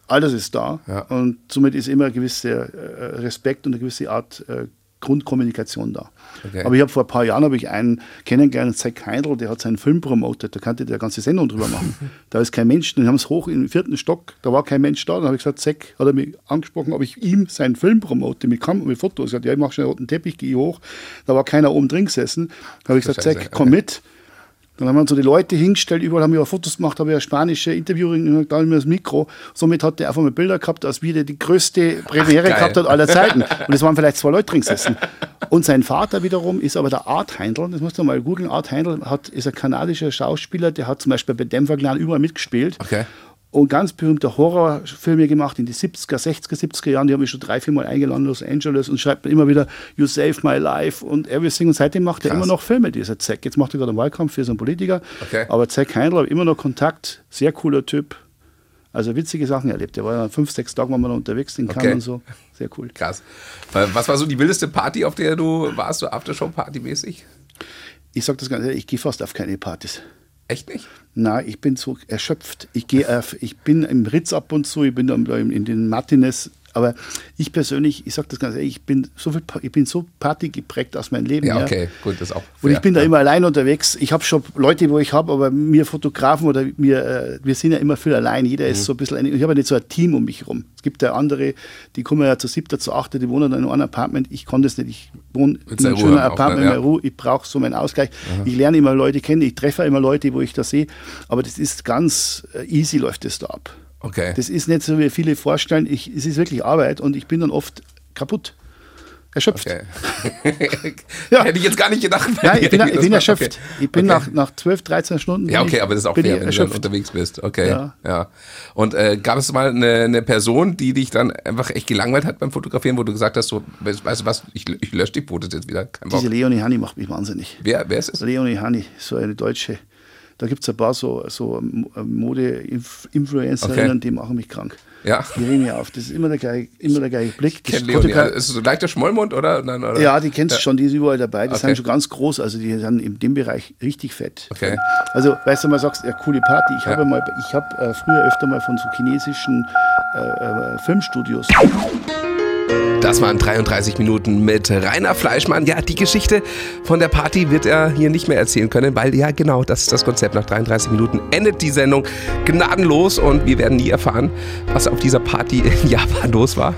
alles ist da Ja. und somit ist immer ein gewisser äh, Respekt und eine gewisse Art äh, Grundkommunikation da. Okay. Aber ich habe vor ein paar Jahren habe ich einen kennengelernt, Zack Heindl, der hat seinen Film promotet, da kannte der ganze Sendung drüber machen. da ist kein Mensch, dann haben es hoch im vierten Stock, da war kein Mensch da, dann habe ich gesagt, Zack hat er mich angesprochen, ob ich ihm seinen Film promote, mit Kamera, mit Fotos. Ich gesagt, ja, ich mache schon einen roten Teppich, gehe ich hoch. Da war keiner oben drin gesessen. Da habe ich gesagt, Zack, komm okay. mit. Dann haben wir uns so die Leute hingestellt, überall haben wir Fotos gemacht, habe ich eine spanische Interviewerin, da haben wir das Mikro. Somit hat der einfach mal Bilder gehabt, als wie der die größte Premiere geil. gehabt hat aller Zeiten. Und es waren vielleicht zwei Leute drin gesessen. Und sein Vater wiederum ist aber der Art Heindl, das musst du mal googeln. Art Heindl hat, ist ein kanadischer Schauspieler, der hat zum Beispiel bei Denver Clan überall mitgespielt. Okay. Und ganz berühmte Horrorfilme gemacht in die 70er, 60er, 70er Jahren. Die haben mich schon drei, vier Mal eingeladen in Los Angeles und schreibt mir immer wieder You Saved My Life und Everything. Und seitdem macht er Krass. immer noch Filme, dieser Zack. Jetzt macht er gerade einen Wahlkampf für so einen Politiker. Okay. Aber Zack Heindl habe immer noch Kontakt. Sehr cooler Typ. Also witzige Sachen erlebt. Der war ja fünf, sechs Tage noch unterwegs in Cannes Okay. und so. Sehr cool. Krass. Was war so die wildeste Party, auf der du warst, so Aftershow-Party-mäßig? Ich sage das ganz ehrlich, ich gehe fast auf keine Partys. Echt nicht? Nein, ich bin so erschöpft. Ich gehe auf, ich bin im Ritz ab und zu, ich bin in den Martinez, aber ich persönlich, ich sage das ganz ehrlich, ich bin so viel, ich bin so Party geprägt aus meinem Leben. Ja, okay, gut, das auch. Und ich bin da Ja. immer allein unterwegs. Ich habe schon Leute, wo ich habe, aber mir Fotografen oder mir, äh, wir sind ja immer viel allein. Jeder Mhm. ist so ein bisschen, ein, ich habe ja nicht so ein Team um mich herum. Es gibt ja andere, die kommen ja zu siebter, zu achter, die wohnen dann in einem Apartment. Ich kann das nicht. Ich wohne in einem schönen Apartment, in Ja. Ruhe. Ich brauche so meinen Ausgleich. Ich lerne immer Leute kennen, ich treffe immer Leute, wo ich das sehe. Aber das ist ganz äh, easy, läuft das da ab. Okay. Das ist nicht so, wie viele vorstellen. Ich, es ist wirklich Arbeit und ich bin dann oft kaputt. Erschöpft. Okay. Ja. Hätte ich jetzt gar nicht gedacht. Nein, ich bin, ich bin erschöpft. okay. Ich bin Okay. nach, nach 12, 13 Stunden. Ja, okay, aber das ist auch fair, wenn du dann erschöpft. unterwegs bist. Okay. Ja. Ja. Und äh, gab es mal eine, eine Person, die dich dann einfach echt gelangweilt hat beim Fotografieren, wo du gesagt hast, so, weißt du was, ich, ich lösche die Fotos jetzt wieder. Kein Bock. Diese Leonie Hanni macht mich wahnsinnig. Wer, wer ist es? Leonie Hanni, so eine deutsche. Da gibt es ein paar so, so Mode-Influencerinnen, Okay. die machen mich krank. Ja. Die regen mich auf. Das ist immer der gleiche, immer der gleiche Blick. Das Leonie. Fotogra- Also, ist so leichter Schmollmund oder? Nein, oder? ja, die kennst du schon, die ist überall dabei. Die Okay. sind schon ganz groß, also die sind in dem Bereich richtig fett. Okay. Also, weißt du, mal sagst, ja, coole Party. Ich Ja. habe mal, ich habe äh, früher öfter mal von so chinesischen äh, äh, Filmstudios Das waren 33 Minuten mit Rainer Fleischmann. Ja, die Geschichte von der Party wird er hier nicht mehr erzählen können, weil ja genau, das ist das Konzept. Nach 33 Minuten endet die Sendung gnadenlos und wir werden nie erfahren, was auf dieser Party in Japan los war.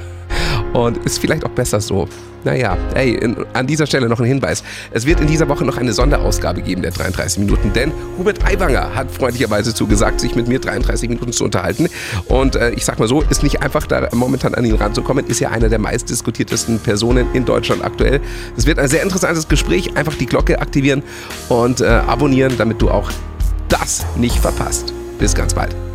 Und ist vielleicht auch besser so. Naja, hey, in, an dieser Stelle noch ein Hinweis. Es wird in dieser Woche noch eine Sonderausgabe geben der 33 Minuten, denn Hubert Aiwanger hat freundlicherweise zugesagt, sich mit mir 33 Minuten zu unterhalten. Und äh, ich sag mal so, ist nicht einfach, da momentan an ihn ranzukommen, ist ja einer der meistdiskutiertesten Personen in Deutschland aktuell. Es wird ein sehr interessantes Gespräch. Einfach die Glocke aktivieren und äh, abonnieren, damit du auch das nicht verpasst. Bis ganz bald.